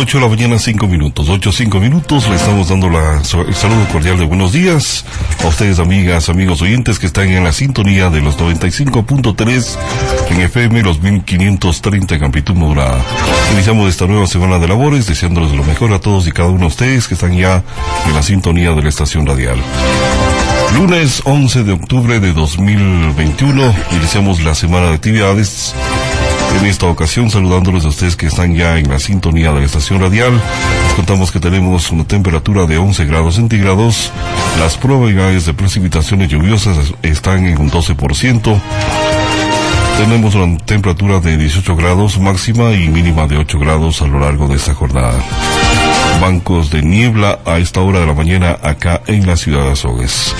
8 de la mañana, 5 minutos. 8, 5 minutos. Le estamos dando la, el saludo cordial de buenos días a ustedes, amigas, amigos oyentes que están en la sintonía de los 95.3 en FM, los 1530 en amplitud modulada. Iniciamos esta nueva semana de labores, deseándoles lo mejor a todos y cada uno de ustedes que están ya en la sintonía de la estación radial. Lunes 11 de octubre de 2021, iniciamos la semana de actividades en esta ocasión saludándoles a ustedes que están ya en la sintonía de la estación radial. Contamos que tenemos una temperatura de 11 grados centígrados. Las probabilidades de precipitaciones lluviosas están en un 12%. Tenemos una temperatura de 18 grados máxima y mínima de 8 grados a lo largo de esta jornada. Bancos de niebla a esta hora de la mañana acá en la ciudad de Azogues.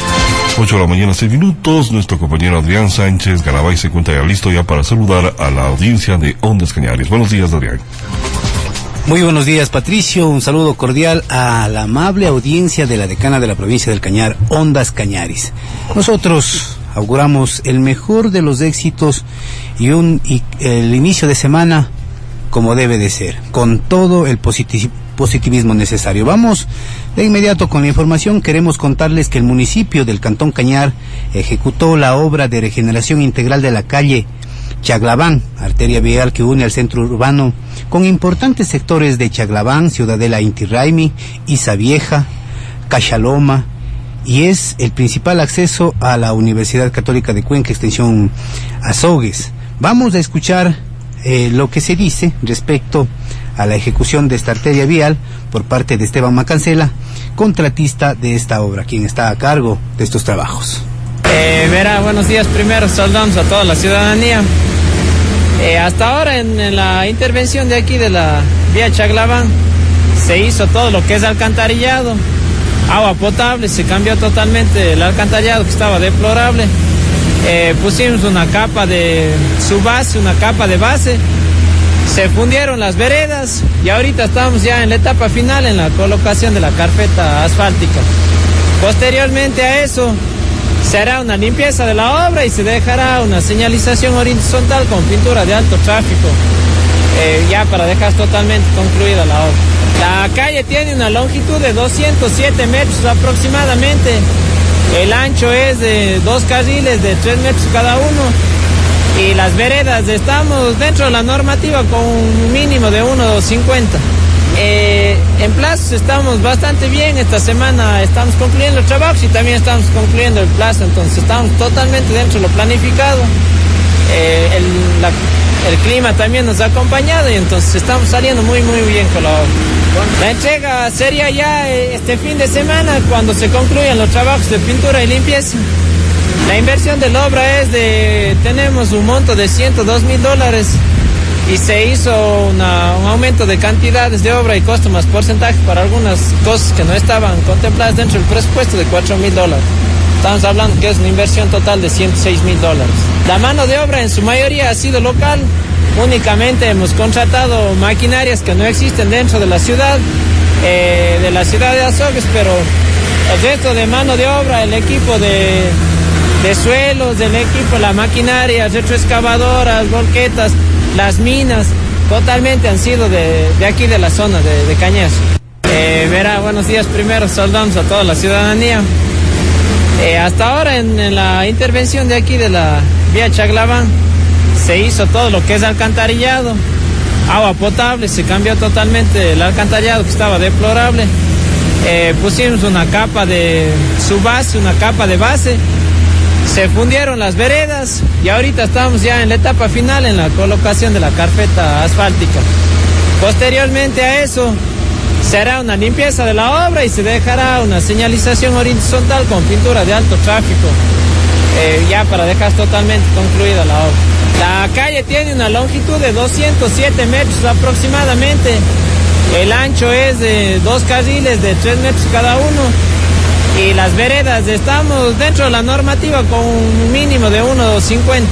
8 de la mañana, 6 minutos. Nuestro compañero Adrián Sánchez Garabay se encuentra ya listo ya para saludar a la audiencia de Ondas Cañares. Buenos días, Adrián. Muy buenos días, Patricio. Un saludo cordial a la amable audiencia de la decana de la provincia del Cañar, Ondas Cañares. Nosotros auguramos el mejor de los éxitos y, un, y el inicio de semana como debe de ser, con todo el positivismo necesario. Vamos de inmediato con la información. Queremos contarles que el municipio del Cantón Cañar ejecutó la obra de regeneración integral de la calle Chaglabán, arteria vial que une al centro urbano con importantes sectores de Chaglabán, Ciudadela Inti Raimi, Isa Vieja, Cachaloma, y es el principal acceso a la Universidad Católica de Cuenca, extensión Azogues. Vamos a escuchar eh, lo que se dice respecto a la ejecución de esta arteria vial por parte de Esteban Macancela, contratista de esta obra, quien está a cargo de estos trabajos. Eh, verá, buenos días primero, saludamos a toda la ciudadanía. Eh, hasta ahora en, en, la intervención de aquí de la vía Chaglaván se hizo todo lo que es alcantarillado, agua potable, se cambió totalmente el alcantarillado que estaba deplorable. Eh, pusimos una capa de su base, una capa de base, se fundieron las veredas y ahorita estamos ya en la etapa final en la colocación de la carpeta asfáltica. Posteriormente a eso se hará una limpieza de la obra y se dejará una señalización horizontal con pintura de alto tráfico, eh, ya para dejar totalmente concluida la obra. La calle tiene una longitud de 207 metros aproximadamente el ancho es de dos carriles de tres metros cada uno y las veredas estamos dentro de la normativa con un mínimo de 1,50. Eh, en plazos estamos bastante bien, esta semana estamos concluyendo el trabajo y también estamos concluyendo el plazo, entonces estamos totalmente dentro de lo planificado. Eh, el, el clima también nos ha acompañado y entonces estamos saliendo muy muy bien con la obra. La entrega sería ya este fin de semana cuando se concluyan los trabajos de pintura y limpieza. La inversión de la obra es de, tenemos un monto de 102 mil dólares y se hizo una, un aumento de cantidades de obra y costo más porcentaje para algunas cosas que no estaban contempladas dentro del presupuesto de 4 mil dólares. Estamos hablando que es una inversión total de 106 mil dólares. La mano de obra en su mayoría ha sido local. Únicamente hemos contratado maquinarias que no existen dentro de la ciudad, eh, de la ciudad de Azogues, pero el resto de mano de obra, el equipo de, de suelos, del equipo, la maquinaria, retroexcavadoras, volquetas, las minas, totalmente han sido de, de aquí de la zona de, Cañas. Eh, verá, buenos días primero, saludamos a toda la ciudadanía. Eh, hasta ahora en, en, la intervención de aquí de la vía Chaglaván se hizo todo lo que es alcantarillado, agua potable, se cambió totalmente el alcantarillado que estaba deplorable. Eh, pusimos una capa de su base, una capa de base, se fundieron las veredas y ahorita estamos ya en la etapa final en la colocación de la carpeta asfáltica. Posteriormente a eso Se hará una limpieza de la obra y se dejará una señalización horizontal con pintura de alto tráfico, eh, ya para dejar totalmente concluida la obra. La calle tiene una longitud de 207 metros aproximadamente. El ancho es de dos carriles de 3 metros cada uno. Y las veredas estamos dentro de la normativa con un mínimo de 1,50.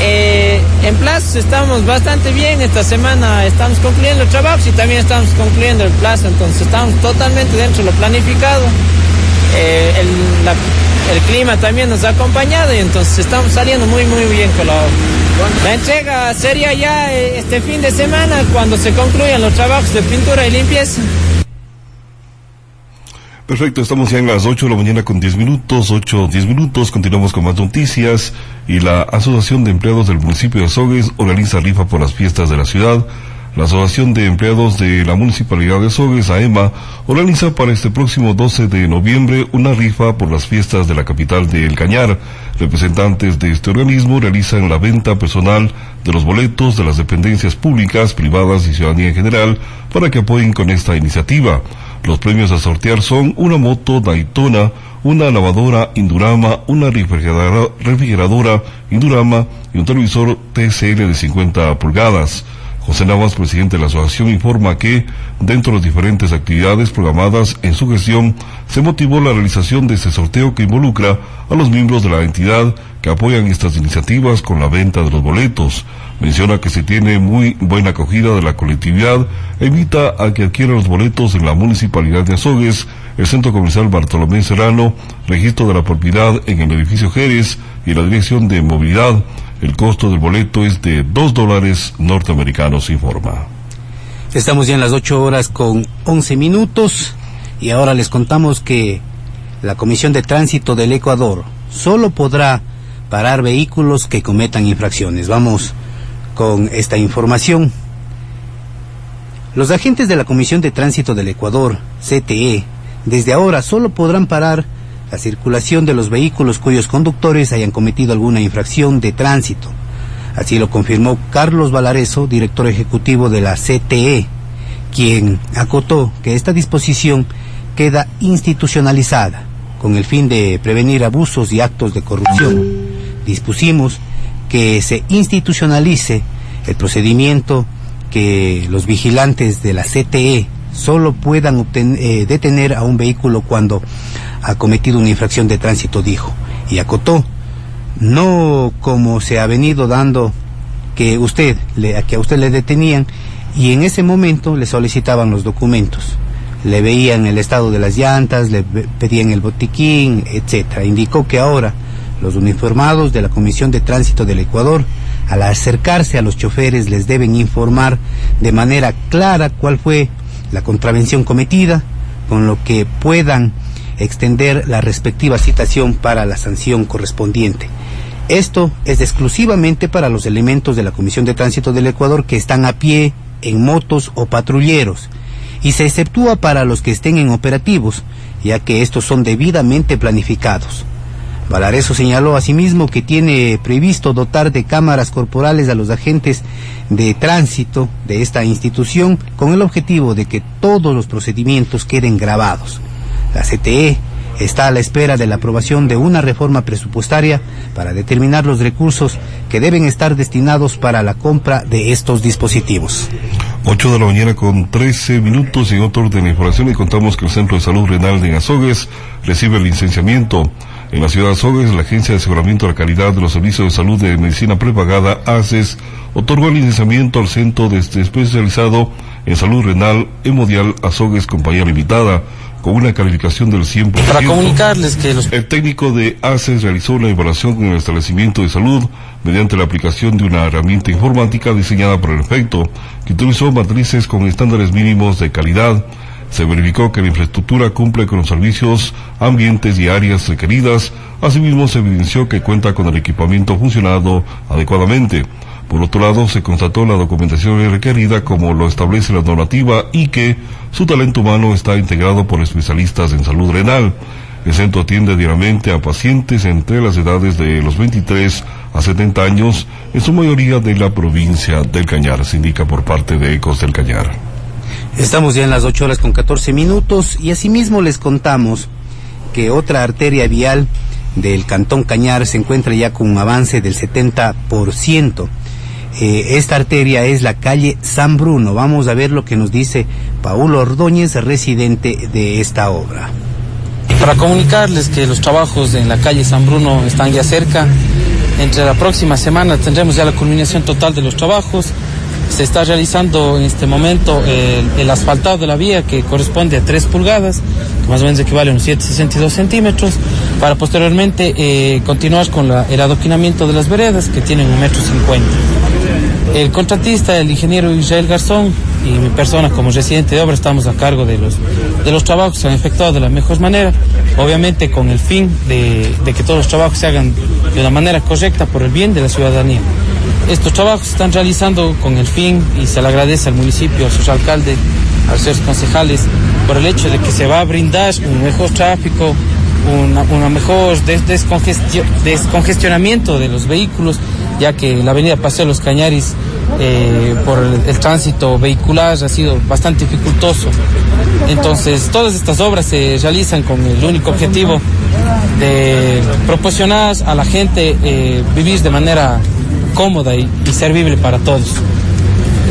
Eh, en plazos estamos bastante bien. Esta semana estamos concluyendo el trabajo y también estamos concluyendo el plazo. Entonces estamos totalmente dentro de lo planificado. Eh, el, el, clima también nos ha acompañado y entonces estamos saliendo muy, muy bien con la obra. La entrega sería ya eh, este fin de semana cuando se concluyan los trabajos de pintura y limpieza. Perfecto, estamos ya en las 8 de la mañana con 10 minutos, 8, 10 minutos, continuamos con más noticias y la Asociación de Empleados del municipio de Azogues organiza rifa por las fiestas de la ciudad. La Asociación de Empleados de la Municipalidad de Azogues, AEMA, organiza para este próximo 12 de noviembre una rifa por las fiestas de la capital de El Cañar. Representantes de este organismo realizan la venta personal de los boletos de las dependencias públicas, privadas y ciudadanía en general para que apoyen con esta iniciativa. Los premios a sortear son una moto Daytona, una lavadora Indurama, una refrigeradora, refrigeradora Indurama y un televisor TCL de 50 pulgadas. José Navas, presidente de la asociación, informa que, dentro de las diferentes actividades programadas en su gestión, se motivó la realización de este sorteo que involucra a los miembros de la entidad que apoyan estas iniciativas con la venta de los boletos. Menciona que se tiene muy buena acogida de la colectividad e invita a que adquieran los boletos en la Municipalidad de Azogues, el Centro Comercial Bartolomé Serrano, registro de la propiedad en el edificio Jerez y la Dirección de Movilidad. El costo del boleto es de dos dólares norteamericanos, informa. Estamos ya en las ocho horas con once minutos y ahora les contamos que la Comisión de Tránsito del Ecuador solo podrá parar vehículos que cometan infracciones. Vamos con esta información. Los agentes de la Comisión de Tránsito del Ecuador, CTE, desde ahora solo podrán parar la circulación de los vehículos cuyos conductores hayan cometido alguna infracción de tránsito. Así lo confirmó Carlos Valareso, director ejecutivo de la CTE, quien acotó que esta disposición queda institucionalizada con el fin de prevenir abusos y actos de corrupción. Dispusimos que se institucionalice el procedimiento que los vigilantes de la CTE solo puedan eh, detener a un vehículo cuando ha cometido una infracción de tránsito, dijo, y acotó, no como se ha venido dando que usted, le, que a usted le detenían y en ese momento le solicitaban los documentos. Le veían el estado de las llantas, le pedían el botiquín, etcétera. Indicó que ahora los uniformados de la Comisión de Tránsito del Ecuador, al acercarse a los choferes, les deben informar de manera clara cuál fue la contravención cometida, con lo que puedan extender la respectiva citación para la sanción correspondiente. Esto es exclusivamente para los elementos de la Comisión de Tránsito del Ecuador que están a pie, en motos o patrulleros, y se exceptúa para los que estén en operativos, ya que estos son debidamente planificados. Valareso señaló asimismo que tiene previsto dotar de cámaras corporales a los agentes de tránsito de esta institución con el objetivo de que todos los procedimientos queden grabados. La CTE está a la espera de la aprobación de una reforma presupuestaria para determinar los recursos que deben estar destinados para la compra de estos dispositivos. 8 de la mañana con 13 minutos en otro orden de información y contamos que el Centro de Salud Renal de Azogues recibe el licenciamiento. En la ciudad de Azogues, la Agencia de Aseguramiento de la Calidad de los Servicios de Salud de Medicina Prepagada, ACES, otorgó el licenciamiento al Centro de Especializado en Salud Renal Hemodial Azogues Compañía Limitada con una calificación del 100%. Para comunicarles que los... El técnico de ACES realizó una evaluación en el establecimiento de salud mediante la aplicación de una herramienta informática diseñada por el efecto, que utilizó matrices con estándares mínimos de calidad. Se verificó que la infraestructura cumple con los servicios, ambientes y áreas requeridas. Asimismo, se evidenció que cuenta con el equipamiento funcionado adecuadamente. Por otro lado, se constató la documentación requerida como lo establece la normativa y que su talento humano está integrado por especialistas en salud renal. El centro atiende diariamente a pacientes entre las edades de los 23 a 70 años, en su mayoría de la provincia del Cañar, se indica por parte de Ecos del Cañar. Estamos ya en las 8 horas con 14 minutos y asimismo les contamos que otra arteria vial del Cantón Cañar se encuentra ya con un avance del 70%. Eh, esta arteria es la calle San Bruno. Vamos a ver lo que nos dice Paulo Ordóñez, residente de esta obra. Para comunicarles que los trabajos en la calle San Bruno están ya cerca. Entre la próxima semana tendremos ya la culminación total de los trabajos se está realizando en este momento el, asfaltado de la vía que corresponde a 3 pulgadas, que más o menos equivale a unos 7,62 centímetros, para posteriormente eh, continuar con el adoquinamiento de las veredas que tienen un metro cincuenta. El contratista, el ingeniero Israel Garzón y mi persona como residente de obra estamos a cargo de los, de los trabajos que se han efectuado de la mejor manera, obviamente con el fin de que todos los trabajos se hagan de una manera correcta por el bien de la ciudadanía. Estos trabajos se están realizando con el fin, y se le agradece al municipio, a sus alcaldes, a los concejales, por el hecho de que se va a brindar un mejor tráfico, una, mejor descongestionamiento de los vehículos, ya que la avenida Paseo Los Cañaris eh, por el, tránsito vehicular ha sido bastante dificultoso. Entonces, todas estas obras se realizan con el único objetivo de proporcionar a la gente eh, vivir de manera cómoda y, servible para todos.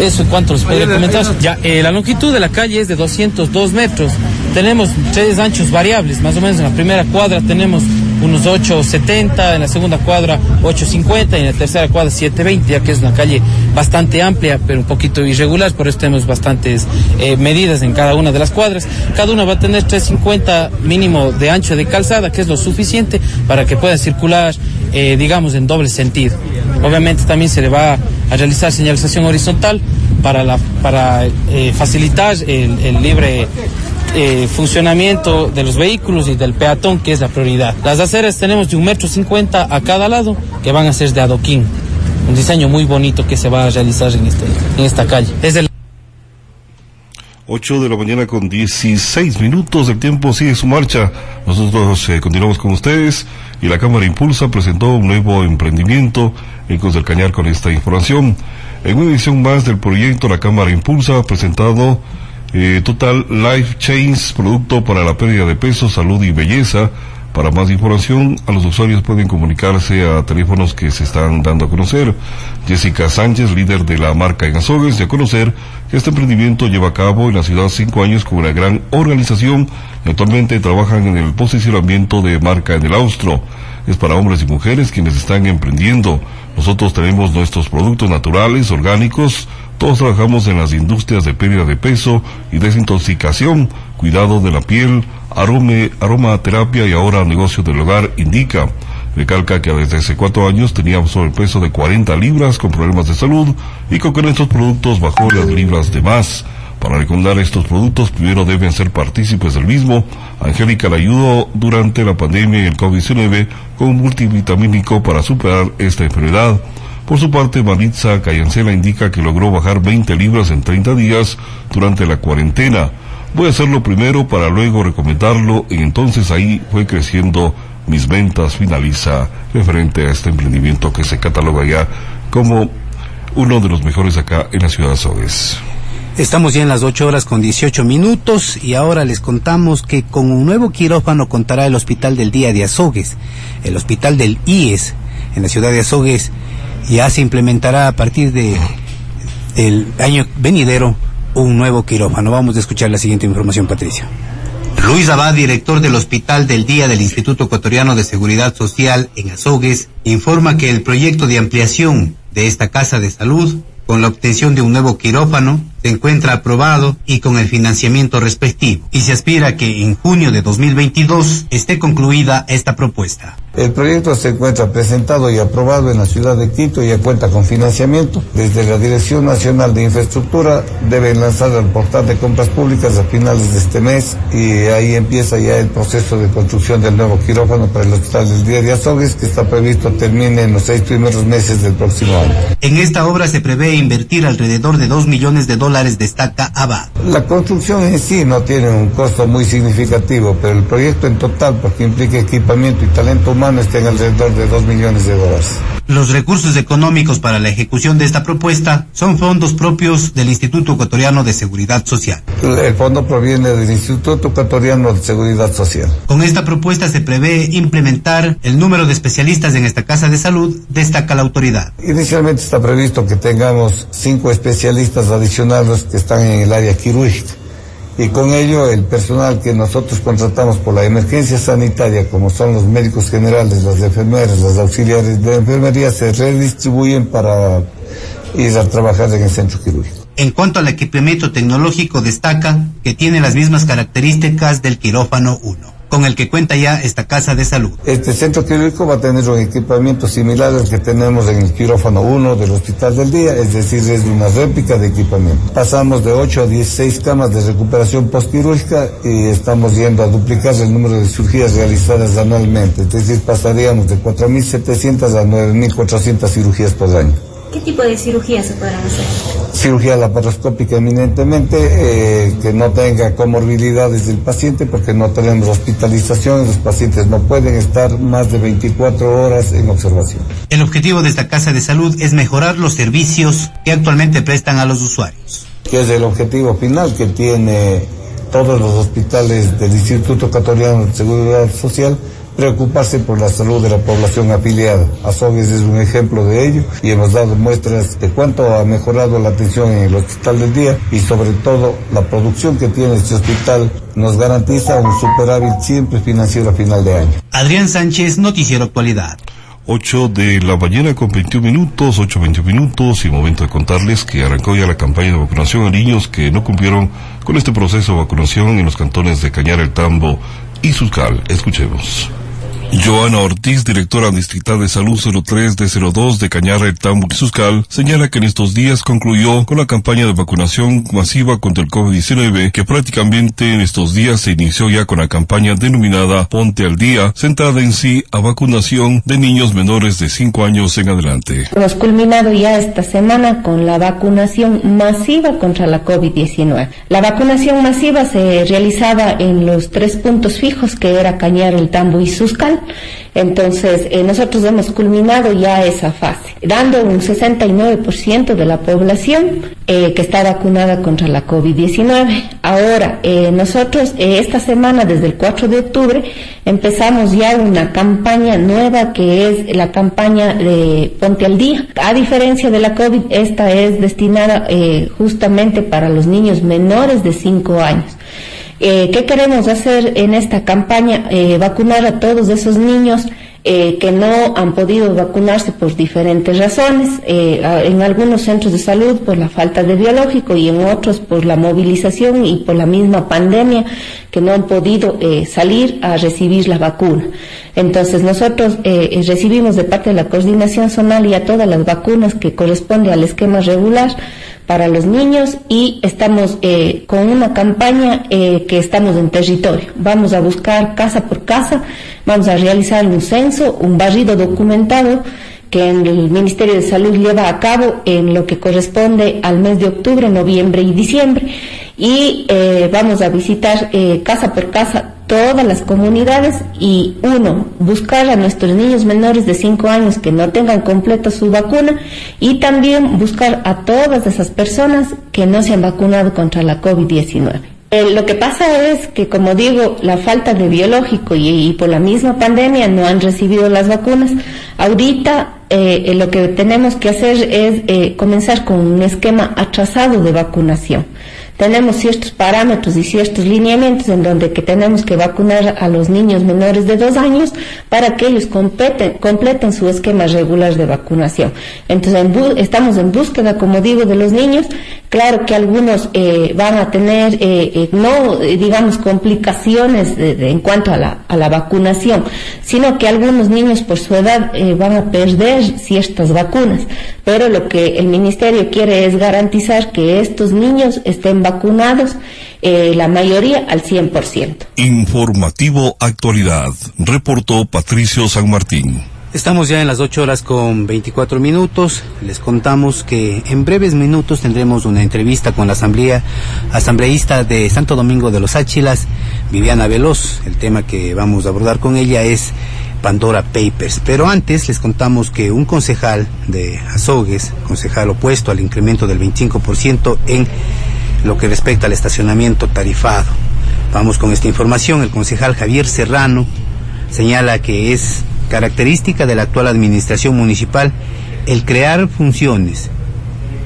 Eso en cuanto comentar. Ya, eh, la longitud de la calle es de 202 metros. Tenemos tres anchos variables, más o menos en la primera cuadra tenemos unos 8.70, en la segunda cuadra 8.50 y en la tercera cuadra 7.20, ya que es una calle bastante amplia, pero un poquito irregular, por eso tenemos bastantes eh, medidas en cada una de las cuadras. Cada una va a tener 3.50 mínimo de ancho de calzada, que es lo suficiente para que pueda circular, eh, digamos, en doble sentido. Obviamente también se le va a realizar señalización horizontal para, para eh, facilitar el, libre eh, funcionamiento de los vehículos y del peatón, que es la prioridad. Las aceras tenemos de un metro cincuenta a cada lado, que van a ser de adoquín. Un diseño muy bonito que se va a realizar en, este, en esta calle. Es 8 de la mañana con 16 minutos, el tiempo sigue su marcha. Nosotros eh, continuamos con ustedes y la Cámara Impulsa presentó un nuevo emprendimiento en Cos del Cañar con esta información. En una edición más del proyecto, la Cámara Impulsa ha presentado eh, Total Life Change, producto para la pérdida de peso, salud y belleza para más información, a los usuarios pueden comunicarse a teléfonos que se están dando a conocer. Jessica Sánchez, líder de la marca en Azogues, de a conocer que este emprendimiento lleva a cabo en la ciudad cinco años con una gran organización actualmente trabajan en el posicionamiento de marca en el austro. Es para hombres y mujeres quienes están emprendiendo. Nosotros tenemos nuestros productos naturales, orgánicos, todos trabajamos en las industrias de pérdida de peso y desintoxicación, cuidado de la piel, arome, aromaterapia y ahora negocio del hogar, indica. Recalca que desde hace cuatro años tenía sobrepeso de 40 libras con problemas de salud y con estos productos bajó las libras de más. Para recomendar estos productos, primero deben ser partícipes del mismo. Angélica la ayudó durante la pandemia y el COVID-19 con un multivitamínico para superar esta enfermedad. Por su parte, Maritza Cayancela indica que logró bajar 20 libras en 30 días durante la cuarentena. Voy a hacerlo primero para luego recomendarlo y entonces ahí fue creciendo mis ventas, finaliza referente a este emprendimiento que se cataloga ya como uno de los mejores acá en la ciudad de Azogues. Estamos ya en las 8 horas con 18 minutos y ahora les contamos que con un nuevo quirófano contará el Hospital del Día de Azogues, el Hospital del IES en la ciudad de Azogues ya se implementará a partir de el año venidero un nuevo quirófano. Vamos a escuchar la siguiente información, Patricia. Luis Abad, director del Hospital del Día del Instituto Ecuatoriano de Seguridad Social en Azogues, informa que el proyecto de ampliación de esta casa de salud, con la obtención de un nuevo quirófano, se encuentra aprobado y con el financiamiento respectivo, y se aspira que en junio de 2022 esté concluida esta propuesta. El proyecto se encuentra presentado y aprobado en la ciudad de Quito y ya cuenta con financiamiento. Desde la Dirección Nacional de Infraestructura deben lanzar el portal de compras públicas a finales de este mes y ahí empieza ya el proceso de construcción del nuevo quirófano para el Hospital del Día de Azogues que está previsto termine en los seis primeros meses del próximo año. En esta obra se prevé invertir alrededor de dos millones de dólares, destaca Abad. La construcción en sí no tiene un costo muy significativo, pero el proyecto en total, porque implica equipamiento y talento humano, humano está en alrededor de 2 millones de dólares. Los recursos económicos para la ejecución de esta propuesta son fondos propios del Instituto Ecuatoriano de Seguridad Social. El fondo proviene del Instituto Ecuatoriano de Seguridad Social. Con esta propuesta se prevé implementar el número de especialistas en esta casa de salud, destaca la autoridad. Inicialmente está previsto que tengamos cinco especialistas adicionales que están en el área quirúrgica y con ello el personal que nosotros contratamos por la emergencia sanitaria, como son los médicos generales, las enfermeras, los auxiliares de enfermería, se redistribuyen para ir a trabajar en el centro quirúrgico. En cuanto al equipamiento tecnológico, destaca que tiene las mismas características del quirófano 1 con el que cuenta ya esta casa de salud. Este centro quirúrgico va a tener un equipamiento similar al que tenemos en el quirófano 1 del Hospital del Día, es decir, es una réplica de equipamiento. Pasamos de 8 a 16 camas de recuperación postquirúrgica y estamos yendo a duplicar el número de cirugías realizadas anualmente, es decir, pasaríamos de 4.700 a 9.400 cirugías por año. ¿Qué tipo de cirugías se podrán hacer? Cirugía laparoscópica eminentemente, eh, que no tenga comorbilidades del paciente porque no tenemos hospitalización, los pacientes no pueden estar más de 24 horas en observación. El objetivo de esta casa de salud es mejorar los servicios que actualmente prestan a los usuarios. Que es el objetivo final que tiene todos los hospitales del Instituto Ecuatoriano de Seguridad Social preocuparse por la salud de la población afiliada. Azogues es un ejemplo de ello y hemos dado muestras de cuánto ha mejorado la atención en el hospital del día y sobre todo la producción que tiene este hospital nos garantiza un superávit siempre financiero a final de año. Adrián Sánchez, Noticiero Actualidad. 8 de la mañana con 21 minutos, 8, 20 minutos y momento de contarles que arrancó ya la campaña de vacunación a niños que no cumplieron con este proceso de vacunación en los cantones de Cañar el Tambo y Suscal. Escuchemos. Joana Ortiz, directora distrital de Salud 03 de 02 de Cañar, Tambo y Suscal, señala que en estos días concluyó con la campaña de vacunación masiva contra el COVID-19, que prácticamente en estos días se inició ya con la campaña denominada Ponte al Día, centrada en sí a vacunación de niños menores de 5 años en adelante. Hemos culminado ya esta semana con la vacunación masiva contra la COVID-19. La vacunación masiva se realizaba en los tres puntos fijos que era Cañar, el Tambo y Suscal entonces, eh, nosotros hemos culminado ya esa fase, dando un 69% de la población eh, que está vacunada contra la COVID-19. Ahora, eh, nosotros esta semana, desde el 4 de octubre, empezamos ya una campaña nueva que es la campaña de Ponte al Día. A diferencia de la COVID, esta es destinada justamente para los niños menores de 5 años. Eh, ¿Qué queremos hacer en esta campaña? Eh, vacunar a todos esos niños eh, que no han podido vacunarse por diferentes razones, en algunos centros de salud por la falta de biológico y en otros por la movilización y por la misma pandemia que no han podido salir a recibir la vacuna. Entonces nosotros recibimos de parte de la coordinación zonal y a todas las vacunas que corresponde al esquema regular para los niños y estamos eh, con una campaña eh, que estamos en territorio. Vamos a buscar casa por casa, vamos a realizar un censo, un barrido documentado que el Ministerio de Salud lleva a cabo en lo que corresponde al mes de octubre, noviembre y diciembre. Y eh, vamos a visitar casa por casa todas las comunidades y uno, buscar a nuestros niños menores de 5 años que no tengan completa su vacuna y también buscar a todas esas personas que no se han vacunado contra la COVID-19. Eh, lo que pasa es que, como digo, la falta de biológico y, por la misma pandemia no han recibido las vacunas. Ahorita eh, lo que tenemos que hacer es eh, comenzar con un esquema atrasado de vacunación tenemos ciertos parámetros y ciertos lineamientos en donde que tenemos que vacunar a los niños menores de dos años para que ellos completen, su esquema regular de vacunación. Entonces, estamos en búsqueda, como digo, de los niños. Claro que algunos eh, van a tener, eh, eh, no, digamos, complicaciones en cuanto a la, a la vacunación, sino que algunos niños por su edad van a perder ciertas vacunas. Pero lo que el Ministerio quiere es garantizar que estos niños estén vacunados, eh, la mayoría al 100%. Informativo Actualidad, reportó Patricio San Martín. Estamos ya en las 8 horas con 24 minutos. Les contamos que en breves minutos tendremos una entrevista con la asamblea, asambleísta de Santo Domingo de los Áchilas, Viviana Veloz. El tema que vamos a abordar con ella es Pandora Papers. Pero antes les contamos que un concejal de Azogues, concejal opuesto al incremento del 25% en lo que respecta al estacionamiento tarifado. Vamos con esta información. El concejal Javier Serrano señala que es característica de la actual administración municipal el crear funciones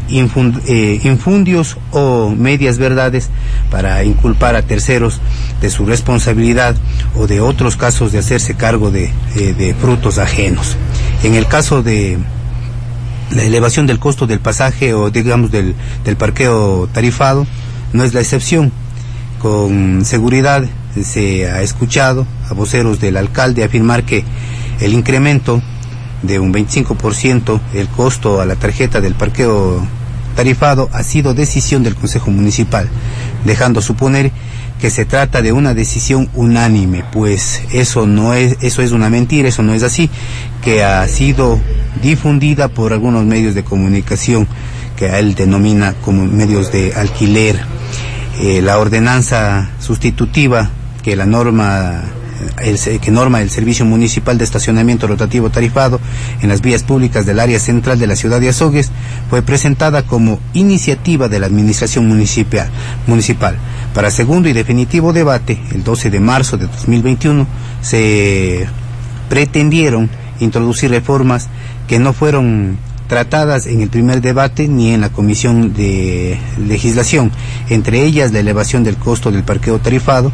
eh, infundios o medias verdades para inculpar a terceros de su responsabilidad o de otros casos de hacerse cargo de, eh, frutos ajenos. En el caso de la elevación del costo del pasaje o digamos del, del parqueo tarifado, no es la excepción. Con seguridad se ha escuchado a voceros del alcalde afirmar que el incremento de un 25% el costo a la tarjeta del parqueo tarifado ha sido decisión del Consejo Municipal, dejando suponer que se trata de una decisión unánime, pues eso no es eso es una mentira, eso no es así, que ha sido difundida por algunos medios de comunicación que él denomina como medios de alquiler. Eh, la ordenanza sustitutiva que la norma el, que norma el Servicio Municipal de Estacionamiento Rotativo Tarifado en las vías públicas del área central de la ciudad de Azogues, fue presentada como iniciativa de la Administración Municipal. municipal. Para segundo y definitivo debate, el 12 de marzo de 2021, se pretendieron introducir reformas que no fueron tratadas en el primer debate ni en la comisión de legislación, entre ellas la elevación del costo del parqueo tarifado,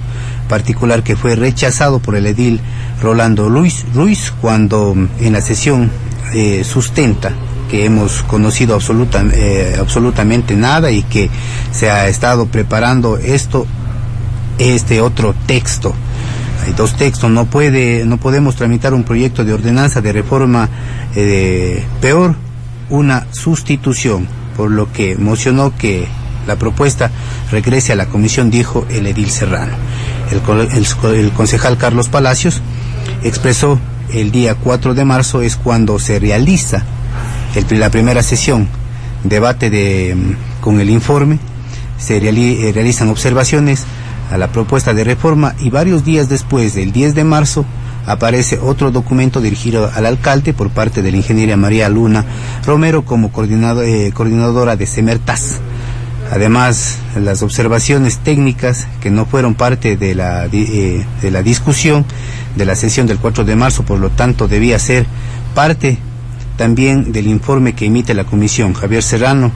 particular que fue rechazado por el edil Rolando Luis Ruiz cuando en la sesión eh, sustenta que hemos conocido absoluta, eh, absolutamente nada y que se ha estado preparando esto, este otro texto. Hay dos textos, no puede, no podemos tramitar un proyecto de ordenanza de reforma eh, peor una sustitución, por lo que mocionó que la propuesta regrese a la comisión, dijo el edil Serrano. El, concejal Carlos Palacios expresó el día 4 de marzo es cuando se realiza la primera sesión, debate de, con el informe, se eh, realizan observaciones a la propuesta de reforma y varios días después, del 10 de marzo, aparece otro documento dirigido al alcalde por parte de la ingeniera María Luna Romero como eh, coordinadora de Semertas. Además, las observaciones técnicas que no fueron parte de la, eh, de la discusión de la sesión del 4 de marzo, por lo tanto debía ser parte también del informe que emite la comisión. Javier Serrano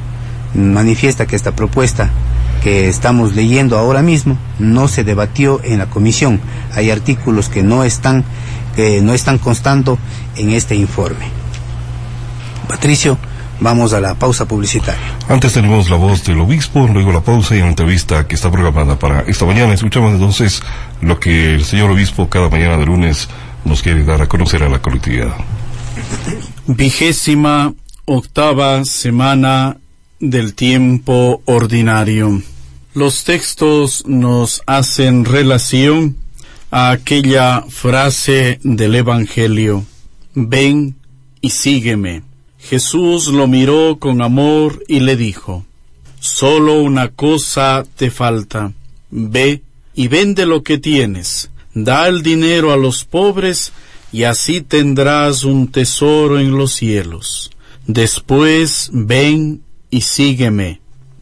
manifiesta que esta propuesta que estamos leyendo ahora mismo no se debatió en la comisión. Hay artículos que no están, que no están constando en este informe. Patricio, vamos a la pausa publicitaria. Antes tenemos la voz del obispo, luego la pausa y la entrevista que está programada para esta mañana. Escuchamos entonces lo que el señor obispo cada mañana de lunes nos quiere dar a conocer a la colectividad. Vigésima octava semana del tiempo ordinario. Los textos nos hacen relación a aquella frase del Evangelio, ven y sígueme. Jesús lo miró con amor y le dijo, solo una cosa te falta, ve y vende lo que tienes, da el dinero a los pobres y así tendrás un tesoro en los cielos. Después ven y sígueme.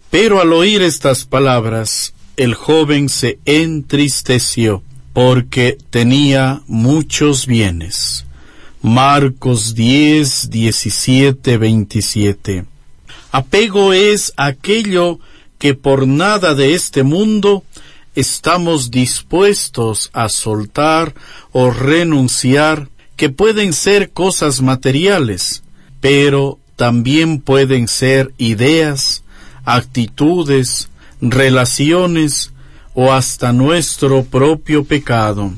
Pero al oír estas palabras, el joven se entristeció porque tenía muchos bienes. Marcos 10, 17, 27. Apego es aquello que por nada de este mundo estamos dispuestos a soltar o renunciar, que pueden ser cosas materiales, pero también pueden ser ideas, actitudes, relaciones o hasta nuestro propio pecado.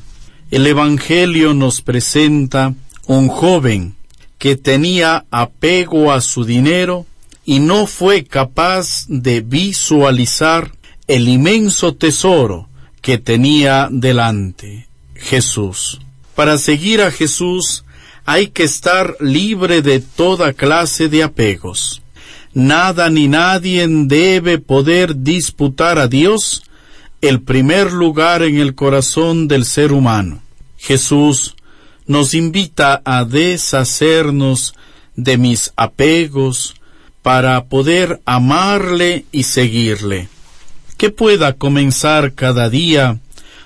El Evangelio nos presenta un joven que tenía apego a su dinero y no fue capaz de visualizar el inmenso tesoro que tenía delante, Jesús. Para seguir a Jesús hay que estar libre de toda clase de apegos. Nada ni nadie debe poder disputar a Dios el primer lugar en el corazón del ser humano. Jesús nos invita a deshacernos de mis apegos para poder amarle y seguirle. Que pueda comenzar cada día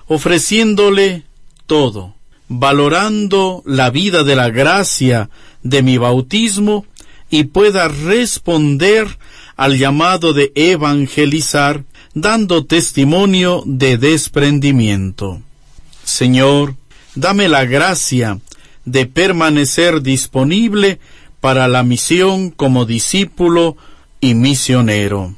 ofreciéndole todo, valorando la vida de la gracia de mi bautismo y pueda responder al llamado de evangelizar dando testimonio de desprendimiento. Señor, dame la gracia de permanecer disponible para la misión como discípulo y misionero.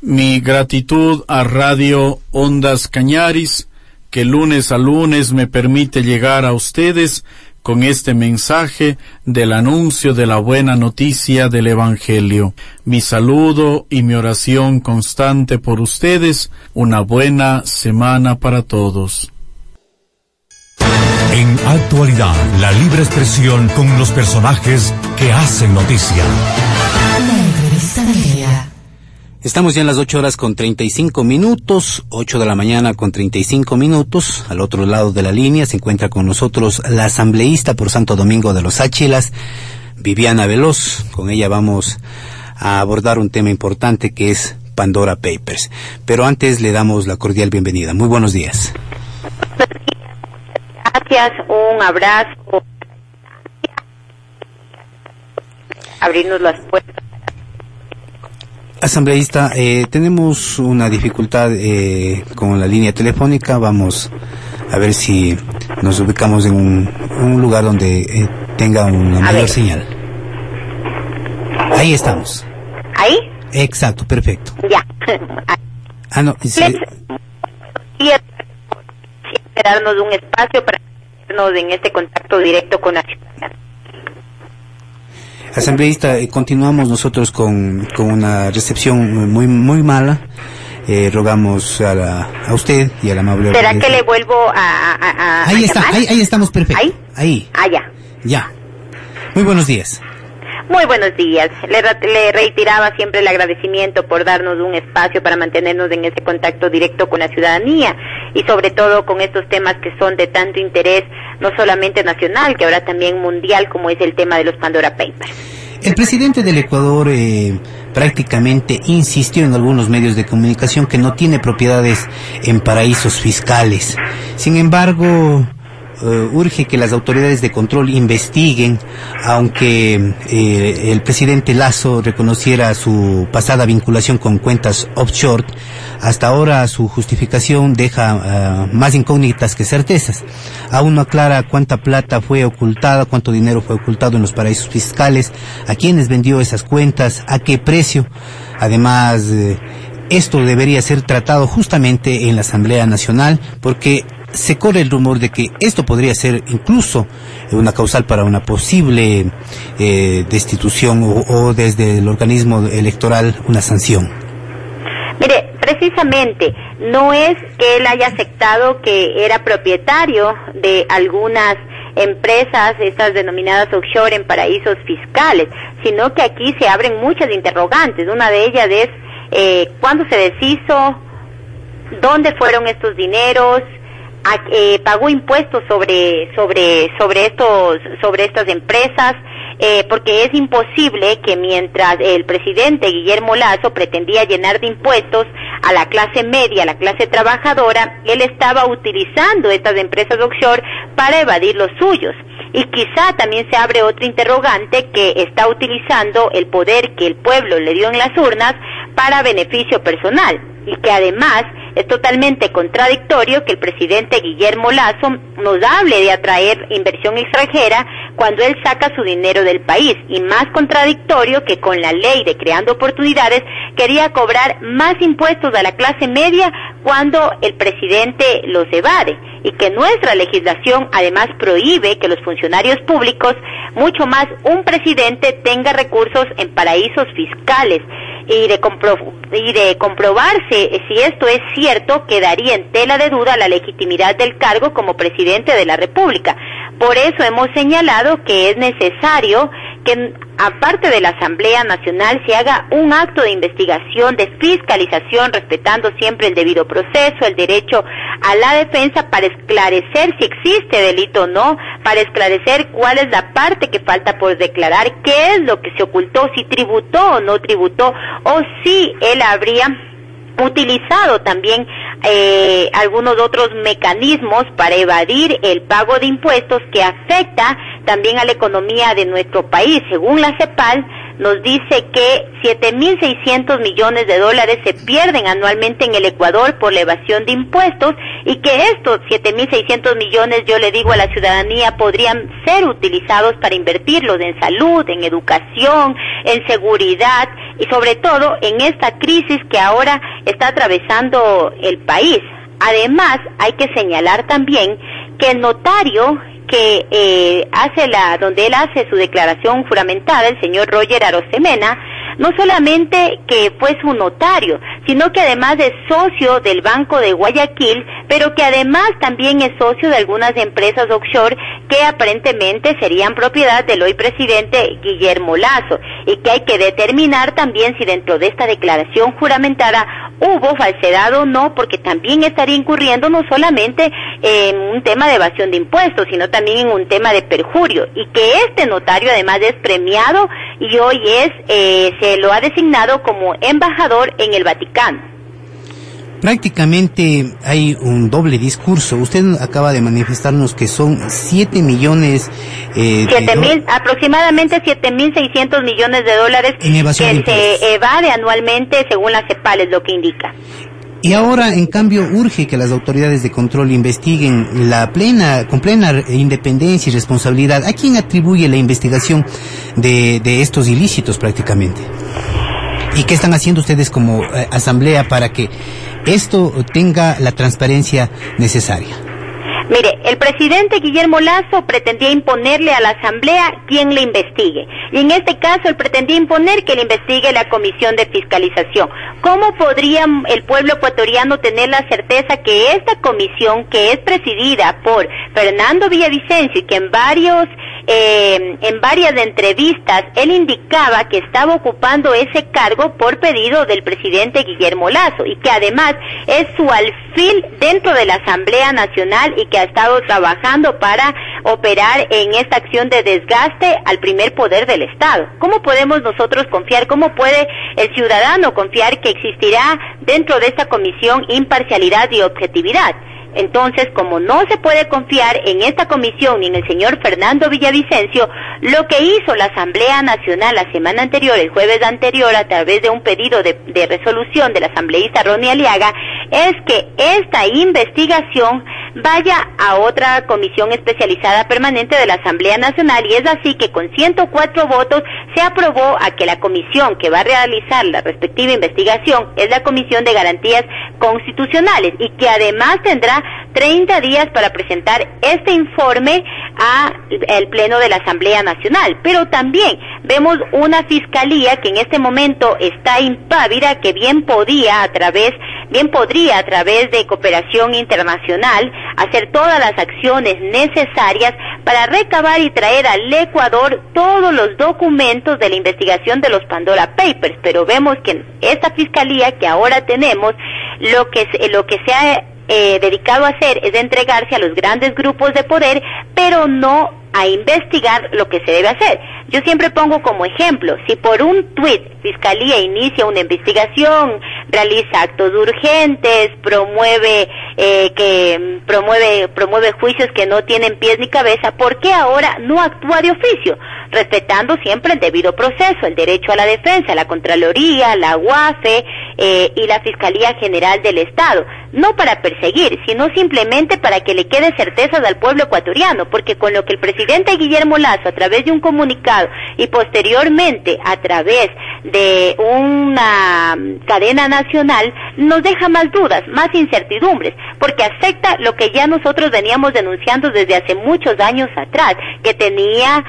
Mi gratitud a Radio Ondas Cañaris, que lunes a lunes me permite llegar a ustedes con este mensaje del anuncio de la buena noticia del Evangelio. Mi saludo y mi oración constante por ustedes. Una buena semana para todos. En actualidad, la libre expresión con los personajes que hacen noticia. Estamos ya en las 8 horas con 35 minutos, 8 de la mañana con 35 minutos. Al otro lado de la línea se encuentra con nosotros la asambleísta por Santo Domingo de los Áchilas, Viviana Veloz. Con ella vamos a abordar un tema importante que es Pandora Papers. Pero antes le damos la cordial bienvenida. Muy buenos días. Gracias, un abrazo. Abrirnos las puertas Asambleísta, eh, tenemos una dificultad eh, con la línea telefónica. Vamos a ver si nos ubicamos en un, lugar donde eh, tenga una mayor señal. Ahí estamos. ¿Ahí? Exacto, perfecto. Ya. ah, no. Sí. esperarnos un espacio para en este contacto directo con la ciudad. Asambleísta, eh, continuamos nosotros con, con, una recepción muy muy mala. Eh, rogamos a, la, a usted y a la amable. ¿Será que le vuelvo a, ahí está, ahí, ahí, estamos perfecto. Ahí. Ahí. Ah, ya. Ya. Muy buenos días. Muy buenos días. Le, le, reiteraba siempre el agradecimiento por darnos un espacio para mantenernos en ese contacto directo con la ciudadanía y sobre todo con estos temas que son de tanto interés, no solamente nacional, que ahora también mundial, como es el tema de los Pandora Papers. El presidente del Ecuador eh, prácticamente insistió en algunos medios de comunicación que no tiene propiedades en paraísos fiscales. Sin embargo, eh, urge que las autoridades de control investiguen, aunque eh, el presidente Lazo reconociera su pasada vinculación con cuentas offshore, hasta ahora su justificación deja eh, más incógnitas que certezas. Aún no aclara cuánta plata fue ocultada, cuánto dinero fue ocultado en los paraísos fiscales, a quiénes vendió esas cuentas, a qué precio. Además, esto debería ser tratado justamente en la Asamblea Nacional porque se corre el rumor de que esto podría ser incluso una causal para una posible eh, destitución o, desde el organismo electoral una sanción. Mire, precisamente no es que él haya aceptado que era propietario de algunas empresas, estas denominadas offshore en paraísos fiscales, sino que aquí se abren muchas interrogantes. Una de ellas es eh, cuándo se deshizo, dónde fueron estos dineros, eh, pagó impuestos sobre sobre sobre estos sobre estas empresas eh, porque es imposible que mientras el presidente Guillermo Lazo pretendía llenar de impuestos a la clase media, a la clase trabajadora, él estaba utilizando estas empresas offshore para evadir los suyos. Y quizá también se abre otro interrogante que está utilizando el poder que el pueblo le dio en las urnas para beneficio personal y que además es totalmente contradictorio que el presidente Guillermo Lazo nos hable de atraer inversión extranjera cuando él saca su dinero del país y más contradictorio que con la ley de creando oportunidades quería cobrar más impuestos a la clase media cuando el presidente los evade y que nuestra legislación además prohíbe que los funcionarios públicos, mucho más un presidente, tenga recursos en paraísos fiscales y de, y de comprobarse si esto es cierto, quedaría en tela de duda la legitimidad del cargo como presidente de la República. Por eso hemos señalado que es necesario que aparte de la Asamblea Nacional se haga un acto de investigación, de fiscalización, respetando siempre el debido proceso, el derecho a la defensa para esclarecer si existe delito o no, para esclarecer cuál es la parte que falta por declarar, qué es lo que se ocultó, si tributó o no tributó, o si él habría utilizado también eh, algunos otros mecanismos para evadir el pago de impuestos que afecta también a la economía de nuestro país. Según la CEPAL, nos dice que 7.600 millones de dólares se pierden anualmente en el Ecuador por la evasión de impuestos y que estos 7.600 millones, yo le digo a la ciudadanía, podrían ser utilizados para invertirlos en salud, en educación, en seguridad y sobre todo en esta crisis que ahora está atravesando el país. Además, hay que señalar también que el notario que eh, hace la, donde él hace su declaración juramentada, el señor Roger Arosemena, no solamente que fue su notario, sino que además es socio del Banco de Guayaquil, pero que además también es socio de algunas empresas offshore que aparentemente serían propiedad del hoy presidente Guillermo Lazo, y que hay que determinar también si dentro de esta declaración juramentada hubo falsedad o no, porque también estaría incurriendo no solamente en un tema de evasión de impuestos, sino también en un tema de perjurio, y que este notario además es premiado y hoy es, eh, se lo ha designado como embajador en el Vaticano prácticamente hay un doble discurso. Usted acaba de manifestarnos que son 7 millones. Eh, siete mil, aproximadamente 7 mil 600 millones de dólares que se evade anualmente según la CEPAL, es lo que indica. Y ahora, en cambio, urge que las autoridades de control investiguen la plena, con plena independencia y responsabilidad. ¿A quién atribuye la investigación de, de estos ilícitos prácticamente? ¿Y qué están haciendo ustedes como eh, asamblea para que esto tenga la transparencia necesaria? Mire, el presidente Guillermo Lazo pretendía imponerle a la Asamblea quien le investigue. Y en este caso, él pretendía imponer que le investigue la Comisión de Fiscalización. ¿Cómo podría el pueblo ecuatoriano tener la certeza que esta comisión, que es presidida por Fernando Villavicencio y que en varios eh, en varias entrevistas él indicaba que estaba ocupando ese cargo por pedido del presidente Guillermo Lazo y que además es su alfil dentro de la Asamblea Nacional y que ha estado trabajando para operar en esta acción de desgaste al primer poder del Estado. ¿Cómo podemos nosotros confiar, cómo puede el ciudadano confiar que existirá dentro de esta comisión imparcialidad y objetividad? Entonces, como no se puede confiar en esta comisión ni en el señor Fernando Villavicencio, lo que hizo la Asamblea Nacional la semana anterior, el jueves anterior, a través de un pedido de, resolución del asambleísta Ronnie Aliaga, es que esta investigación vaya a otra comisión especializada permanente de la Asamblea Nacional y es así que con 104 votos se aprobó a que la comisión que va a realizar la respectiva investigación es la Comisión de Garantías Constitucionales y que además tendrá 30 días para presentar este informe al Pleno de la Asamblea Nacional. Pero también vemos una fiscalía que en este momento está impávida, que bien podía a través, bien podría a través de cooperación internacional hacer todas las acciones necesarias para recabar y traer al Ecuador todos los documentos de la investigación de los Pandora Papers. Pero vemos que esta fiscalía que ahora tenemos, lo que, lo que se ha eh, dedicado a hacer es entregarse a los grandes grupos de poder, pero no a investigar lo que se debe hacer. Yo siempre pongo como ejemplo, si por un tuit Fiscalía inicia una investigación, realiza actos urgentes, promueve eh, que promueve promueve juicios que no tienen pies ni cabeza, ¿por qué ahora no actúa de oficio? Respetando siempre el debido proceso, el derecho a la defensa, la Contraloría, la UAFE eh, y la Fiscalía General del Estado, no para perseguir, sino simplemente para que le quede certezas al pueblo ecuatoriano, porque con lo que el presidente Guillermo Lazo, a través de un comunicado y posteriormente a través de una cadena nacional, nos deja más dudas, más incertidumbres, porque afecta lo que ya nosotros veníamos denunciando desde hace muchos años atrás, que tenía